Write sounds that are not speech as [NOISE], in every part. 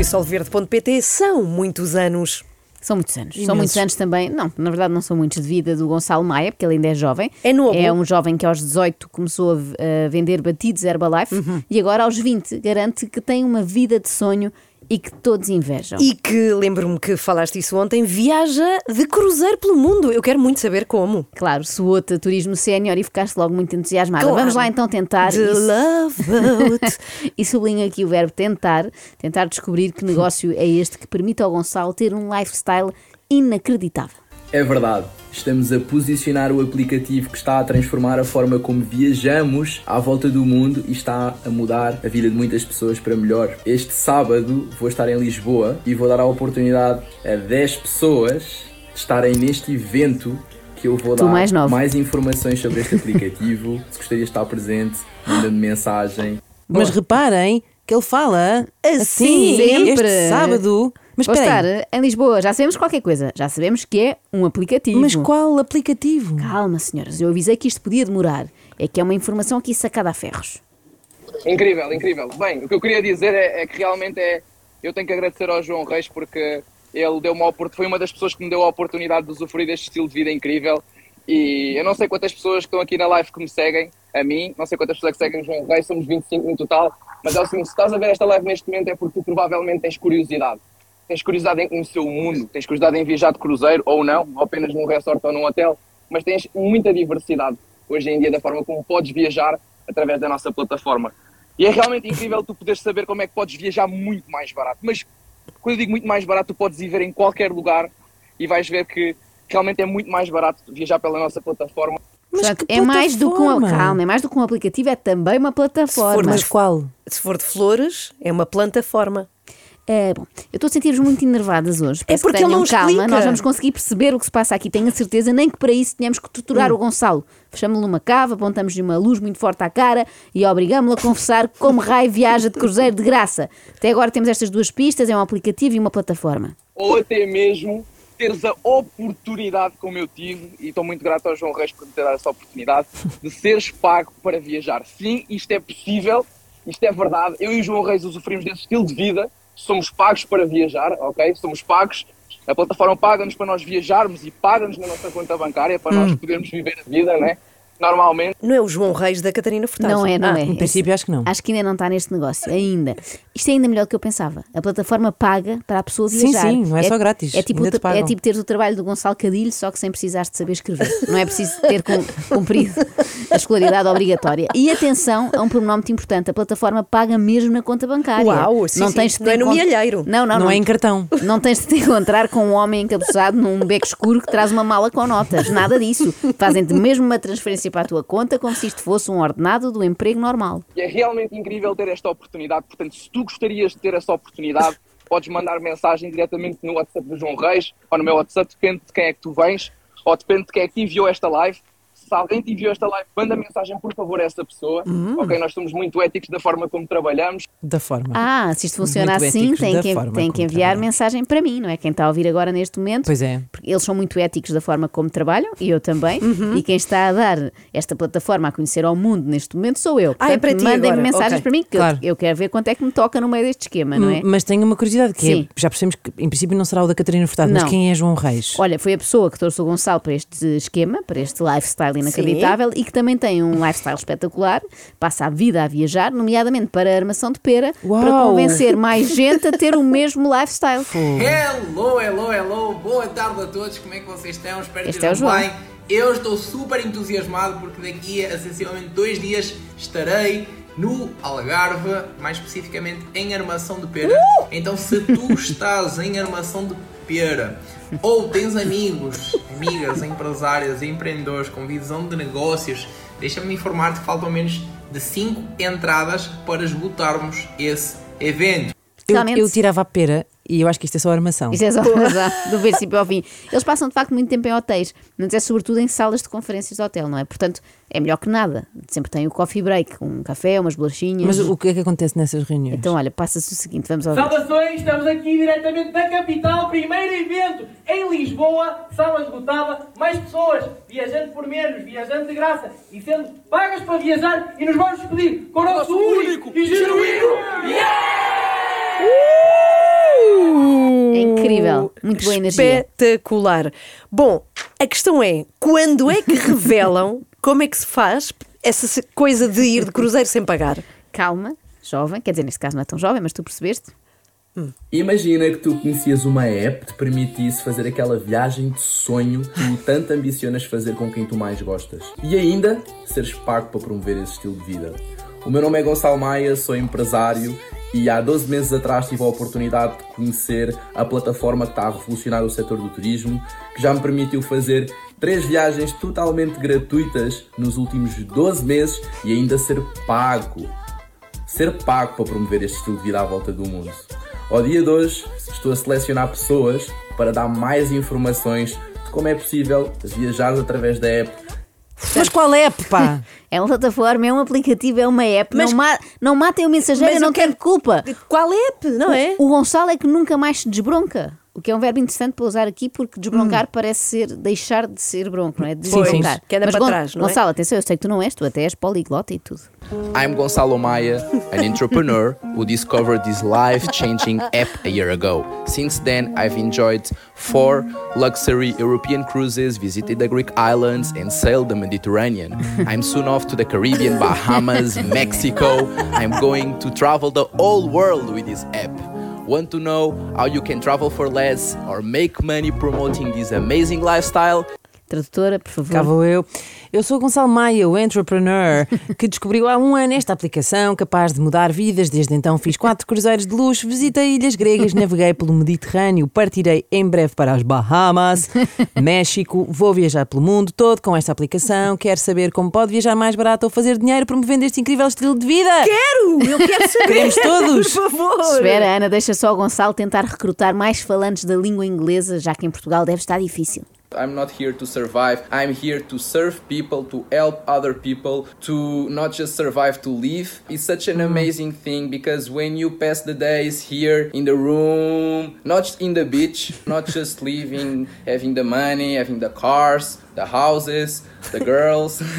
Apoio solverde.pt são muitos anos. São muitos anos. São Imensos. muitos anos também. Não, na verdade não são muitos de vida do Gonçalo Maia, porque ele ainda é jovem. É novo. É um jovem que aos 18 começou a vender batidos Herbalife Uhum. e agora aos 20 garante que tem uma vida de sonho e que todos invejam. E que, lembro-me que falaste isso ontem, viaja de cruzeiro pelo mundo. Eu quero muito saber como. Claro, soou-te a turismo sénior e ficaste logo muito entusiasmada. Claro. Vamos lá então tentar. The Love [LAUGHS] Boat. e sublinho aqui o verbo tentar, tentar descobrir que negócio é este que permite ao Gonçalo ter um lifestyle inacreditável. É verdade. Estamos a posicionar o aplicativo que está a transformar a forma como viajamos à volta do mundo e está a mudar a vida de muitas pessoas para melhor. Este sábado vou estar em Lisboa e vou dar a oportunidade a 10 pessoas de estarem neste evento que eu vou Tu dar mais mais informações sobre este aplicativo. [LAUGHS] Se gostaria de estar presente, manda-me mensagem. Mas reparem que ele fala assim, Sempre. este sábado. Mas Vou estar aí, em Lisboa, já sabemos qualquer coisa, já sabemos que é um aplicativo. mas qual aplicativo? Calma, senhoras, eu avisei que isto podia demorar. É que é uma informação aqui sacada a ferros. Incrível, incrível. Bem, o que eu queria dizer é, é que realmente é. Eu tenho que agradecer ao João Reis porque ele deu uma foi uma das pessoas que me deu a oportunidade de usufruir deste estilo de vida incrível. E eu não sei quantas pessoas que estão aqui na live que me seguem, a mim, não sei quantas pessoas que seguem o João Reis, somos 25 no total. Mas é o seguinte: se estás a ver esta live neste momento é porque tu provavelmente tens curiosidade. Tens curiosidade em conhecer o mundo, tens curiosidade em viajar de cruzeiro ou não, ou apenas num resort ou num hotel, mas tens muita diversidade hoje em dia da forma como podes viajar através da nossa plataforma. E é realmente incrível tu poderes saber como é que podes viajar muito mais barato. Mas quando eu digo muito mais barato, tu podes ir ver em qualquer lugar e vais ver que realmente é muito mais barato viajar pela nossa plataforma. Mas é mais do que um plataforma? calma, é mais do que um aplicativo, é também uma plataforma. Mas qual? Se for de flores, é uma plataforma. É, bom, eu estou a sentir-vos muito enervadas hoje. Peço porque que ele não calma, explica. nós vamos conseguir perceber o que se passa aqui, tenho a certeza, nem que para isso tenhamos que Hum. torturar o Gonçalo. Fechamos-lhe uma cava, apontamos-lhe uma luz muito forte à cara e obrigamos-lo a confessar como raio viaja de cruzeiro de graça. Até agora temos estas duas pistas, é um aplicativo e uma plataforma. Ou até mesmo teres a oportunidade, como eu tive, e estou muito grato ao João Reis por me ter dado essa oportunidade, de seres pago para viajar. Sim, isto é possível, isto é verdade. Eu e o João Reis usufruímos desse estilo de vida, somos pagos para viajar, ok? Somos pagos. A plataforma paga-nos para nós viajarmos e paga-nos na nossa conta bancária para nós podermos viver a vida, né? Normalmente. Não é o João Reis da Catarina Furtado. Não é, não Ah, é. Em princípio, acho que não. Acho que ainda não está neste negócio, ainda. Isto é ainda melhor do que eu pensava. A plataforma paga para a pessoa Sim, viajar. sim, não é só grátis, É tipo, ainda te é tipo teres o trabalho do Gonçalo Cadilho, só que sem precisares de saber escrever. Não é preciso ter cum- cumprido a escolaridade obrigatória. E atenção a um pormenor muito importante: a plataforma paga mesmo na conta bancária. Uau, sim, não sim. tens de Não é no encont- milheiro. Não, não, Não, não. é em cartão. Não tens de te encontrar com um homem encabeçado num beco escuro que traz uma mala com notas. Nada disso. Fazem-te mesmo uma transferência para a tua conta como se isto fosse um ordenado do emprego normal. É realmente incrível ter esta oportunidade. Portanto, se tu gostarias de ter essa oportunidade, podes mandar mensagem diretamente no WhatsApp do João Reis ou no meu WhatsApp, depende de quem é que tu vens ou depende de quem é que enviou esta live. Se alguém te enviou esta live, manda mensagem, por favor, a essa pessoa. Ok, nós somos muito éticos da forma como trabalhamos. Da forma. Ah, se isto funciona Muito assim, tem que, tem que enviar trabalham. mensagem para mim, não é? Quem está a ouvir agora neste momento. Pois é. Porque eles são muito éticos da forma como trabalham, e eu também. Uhum. E quem está a dar esta plataforma a conhecer ao mundo neste momento sou eu. Ah, é Portanto, para ti mandem-me mensagens ok. para mim, que eu- Claro. eu, quero ver quanto é que me toca no meio deste esquema, não é? Mas tenho uma curiosidade, que Sim. é, já percebemos que em princípio não será o da Catarina Furtado, mas Não. quem é João Reis? Olha, foi a pessoa que trouxe o Gonçalo para este esquema, para este lifestyle inacreditável e que também tem um lifestyle espetacular, passa a vida a viajar, nomeadamente para a armação de pera, para convencer mais gente a ter o [LAUGHS] mesmo lifestyle. Hello, hello, hello, boa tarde a todos, como é que vocês estão? Espero que Este é estejam João. bem. Eu estou super entusiasmado porque daqui a sensivelmente dois dias estarei no Algarve, mais especificamente em Armação de Pera. Uh! Então, se tu [LAUGHS] estás em Armação de Pera ou tens amigos, amigas, empresárias, empreendedores com visão de negócios, deixa-me informar-te que faltam menos de 5 entradas para esgotarmos esse evento. Eu, eu tirava a pera e eu acho que isto é só armação. Isto é só [LAUGHS] razão, do princípio ao fim. Eles passam de facto muito tempo em hotéis, mas é sobretudo em salas de conferências de hotel, não é? Portanto, é melhor que nada. Sempre tem o coffee break, um café, umas bolachinhas. Mas o que é que acontece nessas reuniões? Então, olha, passa-se o seguinte, vamos ouvir. Saudações, estamos aqui diretamente da capital, primeiro evento em Lisboa, sala esgotada, mais pessoas, viajando por menos, viajando de graça e sendo pagas para viajar e nos vamos despedir com o nosso único e genuíno Incrível. Muito boa energia. Espetacular. Bom, a questão é: quando é que revelam [LAUGHS] como é que se faz essa coisa de ir de cruzeiro sem pagar? Calma, jovem, quer dizer, neste caso não é tão jovem, mas tu percebeste? Imagina que tu conhecias uma app que te permitisse fazer aquela viagem de sonho que tu tanto ambicionas fazer com quem tu mais gostas. E ainda seres pago para promover esse estilo de vida. O meu nome é Gonçalo Maia, sou empresário e há 12 meses atrás tive a oportunidade de conhecer a plataforma que está a revolucionar o setor do turismo, que já me permitiu fazer três viagens totalmente gratuitas nos últimos 12 meses e ainda ser pago ser pago para promover este estilo de vida à volta do mundo. Ao dia de hoje, estou a selecionar pessoas para dar mais informações de como é possível viajar através da app. Mas qual é, pá? [LAUGHS] É uma plataforma, é um aplicativo, é uma app. Mas- não, ma não matem o mensageiro, Mas não eu quero- tem culpa. Qual app, não é? O Gonçalo é que nunca mais se desbronca. O que é um verbo interessante para usar aqui, porque desbroncar parece ser deixar de ser bronco, não é? Desbroncar. Que anda Mas, para Gon- trás, não é? Gonçalo, atenção, eu sei que tu não és, tu até és poliglota e tudo. I'm Gonçalo Maia, an entrepreneur who discovered this life-changing [LAUGHS] app a year ago. Since then, I've enjoyed four luxury European cruises, visited the Greek islands, and sailed the Mediterranean. I'm soon off to the Caribbean, Bahamas, [LAUGHS] Mexico. I'm going to travel the whole world with this app. Want to know how you can travel for less or make money promoting this amazing lifestyle? Tradutora, por favor. Cá vou eu. Eu sou Gonçalo Maia, o entrepreneur, [LAUGHS] que descobriu há um ano esta aplicação capaz de mudar vidas. Desde então fiz quatro cruzeiros de luxo, visitei ilhas gregas, naveguei pelo Mediterrâneo, partirei em breve para as Bahamas, [LAUGHS] México, vou viajar pelo mundo todo com esta aplicação. Quero saber como pode viajar mais barato ou fazer dinheiro promovendo este incrível estilo de vida? Quero! Eu quero saber! Queremos todos! [LAUGHS] Por favor! Espera, Ana, deixa só o Gonçalo tentar recrutar mais falantes da língua inglesa, já que em Portugal deve estar difícil. I'm not here to survive. I'm here to serve people, to help other people, to not just survive, to live. It's such an amazing thing because when you pass the days here in the room, not just in the beach, [LAUGHS] not just living, having the money, having the cars, the houses, the girls. [LAUGHS]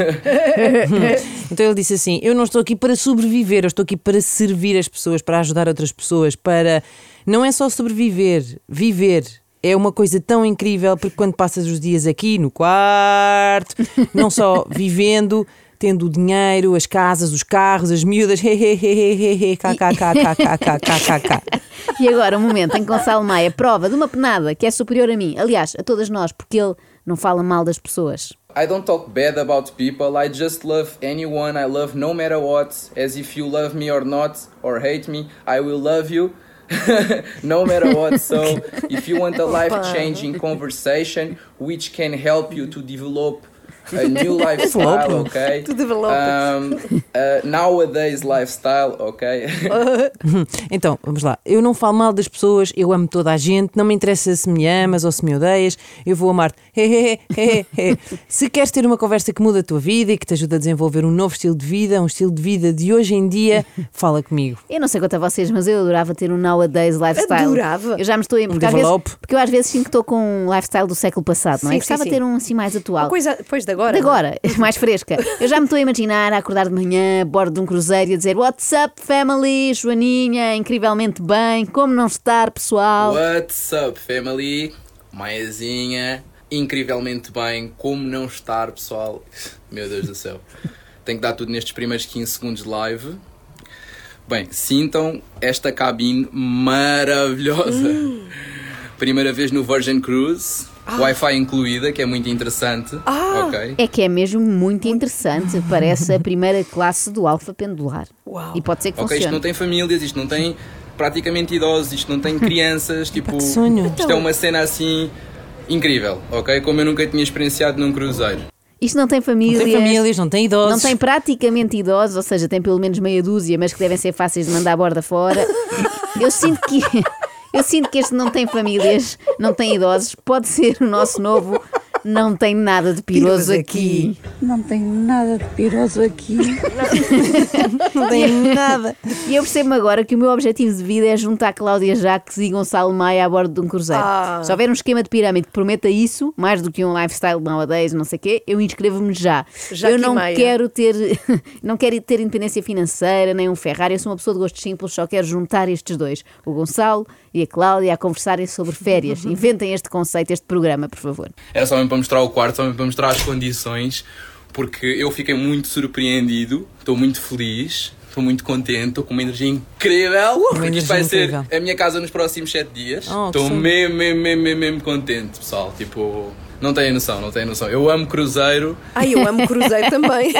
Então ele disse assim: Eu não estou aqui para sobreviver, eu estou aqui para servir as pessoas, para ajudar outras pessoas, para. Não é só sobreviver, viver. É uma coisa tão incrível porque quando passas os dias aqui no quarto, não só [LAUGHS] vivendo, tendo o dinheiro, as casas, os carros, as miúdas, hehehehehe, kkkkkkkkkk. E agora, um momento em que Gonçalo Maia prova de uma penada que é superior a mim, aliás, a todas nós, porque ele não fala mal das pessoas. I don't talk bad about people. I just love anyone. I love no matter what. As if you love me or not, or hate me, I will love you. [LAUGHS] no matter what. So, [LAUGHS] if you want a life changing conversation which can help you to develop a new [LAUGHS] lifestyle, okay? To develop um, uh, nowadays lifestyle, okay? [LAUGHS] Então, vamos lá. Eu não falo mal das pessoas, eu amo toda a gente, não me interessa se me amas ou se me odeias, eu vou amar-te. [LAUGHS] Se queres ter uma conversa que muda a tua vida e que te ajuda a desenvolver um novo estilo de vida, um estilo de vida de hoje em dia, fala comigo. Eu não sei quanto a vocês, mas eu adorava ter um nowadays lifestyle. Adorava. Eu já me estou a. Porque, às vezes, develop. porque eu às vezes sinto que estou com um lifestyle do século passado, não é? Sim, Gostava de ter um assim mais atual. Uma coisa depois de agora. De agora, [LAUGHS] mais fresca. Eu já me estou a imaginar a acordar de manhã, a bordo de um cruzeiro e a dizer What's up, family? Joaninha, incrivelmente bem. Como não estar, pessoal? What's up, family? Maiazinha, incrivelmente bem. Como não estar, pessoal? Meu Deus do céu. Tenho que dar tudo nestes primeiros 15 segundos de live. Bem, sintam esta cabine maravilhosa. Primeira vez no Virgin Cruise. Wi-Fi incluída, que é muito interessante. Ok. É que é mesmo muito interessante. Parece a primeira classe do alfa pendular. Uau. E pode ser que Ok, isto funcione. não tem famílias, isto não tem praticamente idosos, isto não tem crianças, tipo, que sonho. isto é uma cena assim incrível, ok? Como eu nunca tinha experienciado num cruzeiro. Isto não tem Não famílias. tem famílias, não tem idosos. Não tem praticamente idosos, ou seja, tem pelo menos meia dúzia, mas que devem ser fáceis de mandar a borda fora. [LAUGHS] Eu sinto que eu sinto que este não tem famílias, não tem idosos, pode ser o nosso novo Não tem nada de piroso aqui. Não tem nada de piroso aqui. [LAUGHS] Não tem nada. E eu percebo agora que o meu objetivo de vida é juntar Cláudia Jacques e Gonçalo Maia a bordo de um cruzeiro. Ah. Se houver um esquema de pirâmide que prometa isso, mais do que um lifestyle nowadays, não sei o quê, eu inscrevo-me já. Jacques eu não Maia. quero ter [LAUGHS] não quero ter independência financeira, nem um Ferrari. Eu sou uma pessoa de gostos simples, só quero juntar estes dois, o Gonçalo e a Cláudia, a conversarem sobre férias. Inventem este conceito, este programa, por favor. Era só mesmo para mostrar o quarto, só mesmo para mostrar as condições, porque eu fiquei muito surpreendido, estou muito feliz, estou muito contente, estou com uma energia incrível, porque energia isto vai incrível. ser a minha casa nos próximos 7 dias. Oh, Estou mesmo, mesmo, mesmo, mesmo, mesmo contente, pessoal. Tipo, não têm noção, não têm noção. Eu amo cruzeiro. Ai, eu amo cruzeiro [LAUGHS] também.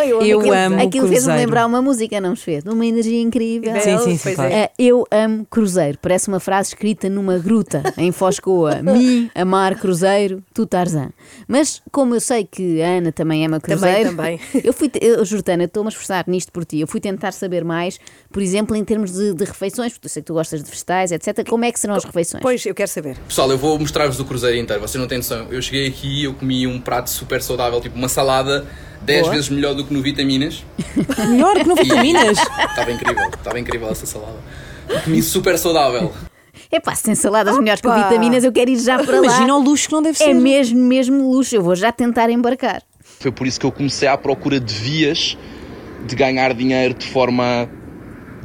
eu Eu cruzeiro. amo Aquilo fez-me lembrar uma música, não nos fez? Uma energia incrível. Sim, sim, sim, claro. é. Ah, eu amo cruzeiro. Parece uma frase escrita numa gruta em Foscoa. [LAUGHS] Mim, amar cruzeiro, tu Tarzan. Mas como eu sei que a Ana também ama cruzeiro, também. [LAUGHS] eu fui, te- eu, Jordana, estou-me a esforçar nisto por ti. Eu fui tentar saber mais, por exemplo, em termos de, de refeições, porque eu sei que tu gostas de vegetais, etc. Como é que serão as refeições? Pois, eu quero saber. Pessoal, eu vou mostrar-vos o cruzeiro inteiro, vocês não têm noção. Eu cheguei aqui e eu comi um prato super saudável, tipo uma salada 10 Boa. vezes melhor do que no Vitaminas. [LAUGHS] Melhor que não vitaminas. Estava incrível, estava incrível essa salada. Comi super saudável. É pá, se tem saladas melhores que Opa! vitaminas, eu quero ir já para lá. Imagina o luxo que não deve ser. É mesmo, mesmo luxo. Eu vou já tentar embarcar. Foi por isso que eu comecei à procura de vias de ganhar dinheiro de forma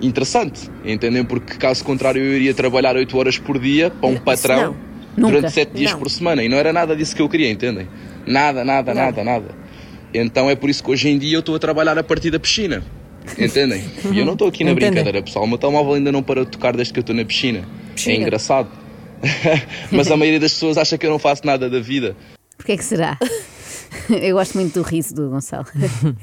interessante, entendem? Porque caso contrário eu iria trabalhar 8 horas por dia para um patrão não. Nunca. durante 7 dias Não. por semana e não era nada disso que eu queria, entendem? Nada, nada, nada, nada. Então é por isso que hoje em dia eu estou a trabalhar a partir da piscina. Entendem? E eu não estou aqui na Entendem. brincadeira, pessoal. O meu telemóvel ainda não parou de tocar desde que eu estou na piscina. Piscina. É engraçado. [LAUGHS] Mas a maioria das pessoas acha que eu não faço nada da vida. Porquê que será? [LAUGHS] [LAUGHS] Eu gosto muito do riso do Gonçalo.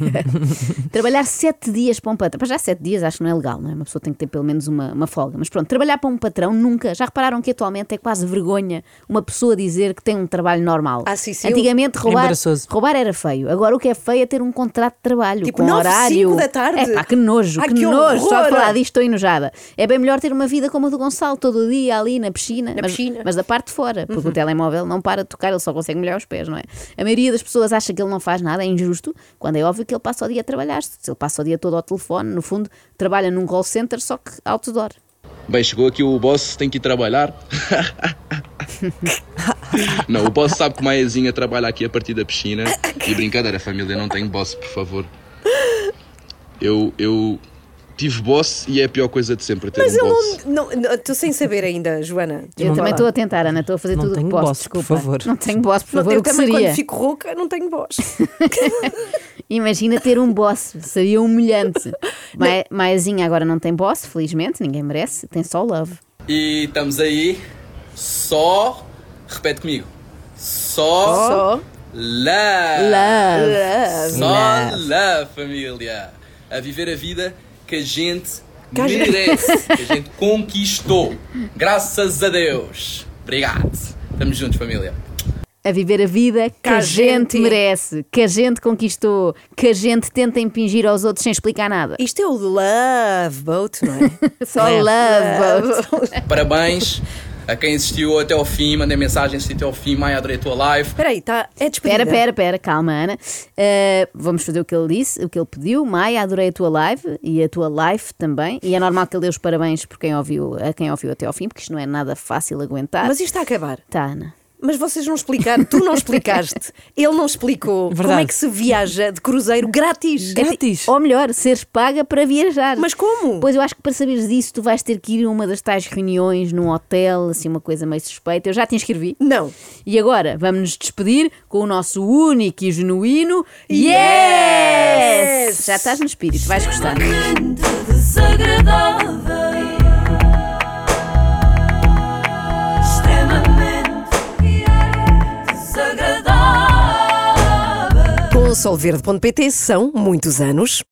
[LAUGHS] trabalhar sete dias para um patrão. Para já sete dias acho que não é legal, não é? Uma pessoa tem que ter pelo menos uma, uma folga. Mas pronto, trabalhar para um patrão nunca. Já repararam que atualmente é quase vergonha uma pessoa dizer que tem um trabalho normal. Ah, sim, sim. Antigamente roubar, Embaraçoso. roubar era feio. Agora o que é feio é ter um contrato de trabalho Tipo, com nove, horário. cinco da tarde? É pá, que nojo, Ai, que, que nojo. Só a falar disto estou enojada. É bem melhor ter uma vida como a do Gonçalo, todo o dia ali na piscina. Na mas, piscina. mas da parte de fora, porque o telemóvel não para de tocar, ele só consegue molhar os pés, não é? A maioria das pessoas acha que ele não faz nada, é injusto, quando é óbvio que ele passa o dia a trabalhar. Se ele passa o dia todo ao telefone, no fundo, trabalha num call center, só que outdoor. Bem, chegou aqui o boss, tem que ir trabalhar. [LAUGHS] não, o boss sabe que Maiazinha trabalha aqui a partir da piscina. E brincadeira, família, não tenho boss, por favor. Eu, eu tive boss e é a pior coisa de sempre ter Mas um eu boss. não. não- Estou sem saber ainda, Joana. Eu também estou a tentar, Ana, estou a fazer Não tudo o que tenho posso, boss, por desculpa. favor. Não tenho boss, por Não, favor, eu o que também, seria? quando fico rouca, não tenho voz. [LAUGHS] Imagina ter um boss, seria humilhante. [LAUGHS] Ma- Maiazinha agora não tem boss, felizmente, ninguém merece, tem só love. E estamos aí só. Repete comigo. Só. Só. Love. Love. Só love, família. A viver a vida que a gente Que gente- merece, [LAUGHS] que a gente conquistou. Graças a Deus. Obrigado. Estamos juntos, família. A viver a vida que, a a gente, gente- merece, que a gente conquistou, que a gente tenta impingir aos outros sem explicar nada. Isto é o Love Boat, não é? [LAUGHS] Só love. boat. Parabéns [LAUGHS] a quem assistiu até ao fim. Mandei mensagem, assisti até ao fim. Maia, adorei a tua live. Espera aí, tá, é despedida. Espera, espera, espera, calma, Ana. Uh, vamos fazer o que ele disse, o que ele pediu. Maia, adorei a tua live e a tua live também. E é normal que ele dê os parabéns por quem ouviu, a quem ouviu até ao fim, porque isto não é nada fácil aguentar. Mas isto está a acabar. Tá, Ana. Mas vocês não explicaram, tu não explicaste, [LAUGHS] ele não explicou como Verdade. é que se viaja de cruzeiro grátis. Grátis. Ou melhor, seres paga para viajar. Mas como? Pois eu acho que para saberes disso, tu vais ter que ir a uma das tais reuniões num hotel, assim, uma coisa meio suspeita. Eu já te inscrevi. Não. E agora vamos nos despedir com o nosso único e genuíno Yes! Yes! Já estás no espírito, vais gostar. desagradável, solverde.pt são muitos anos.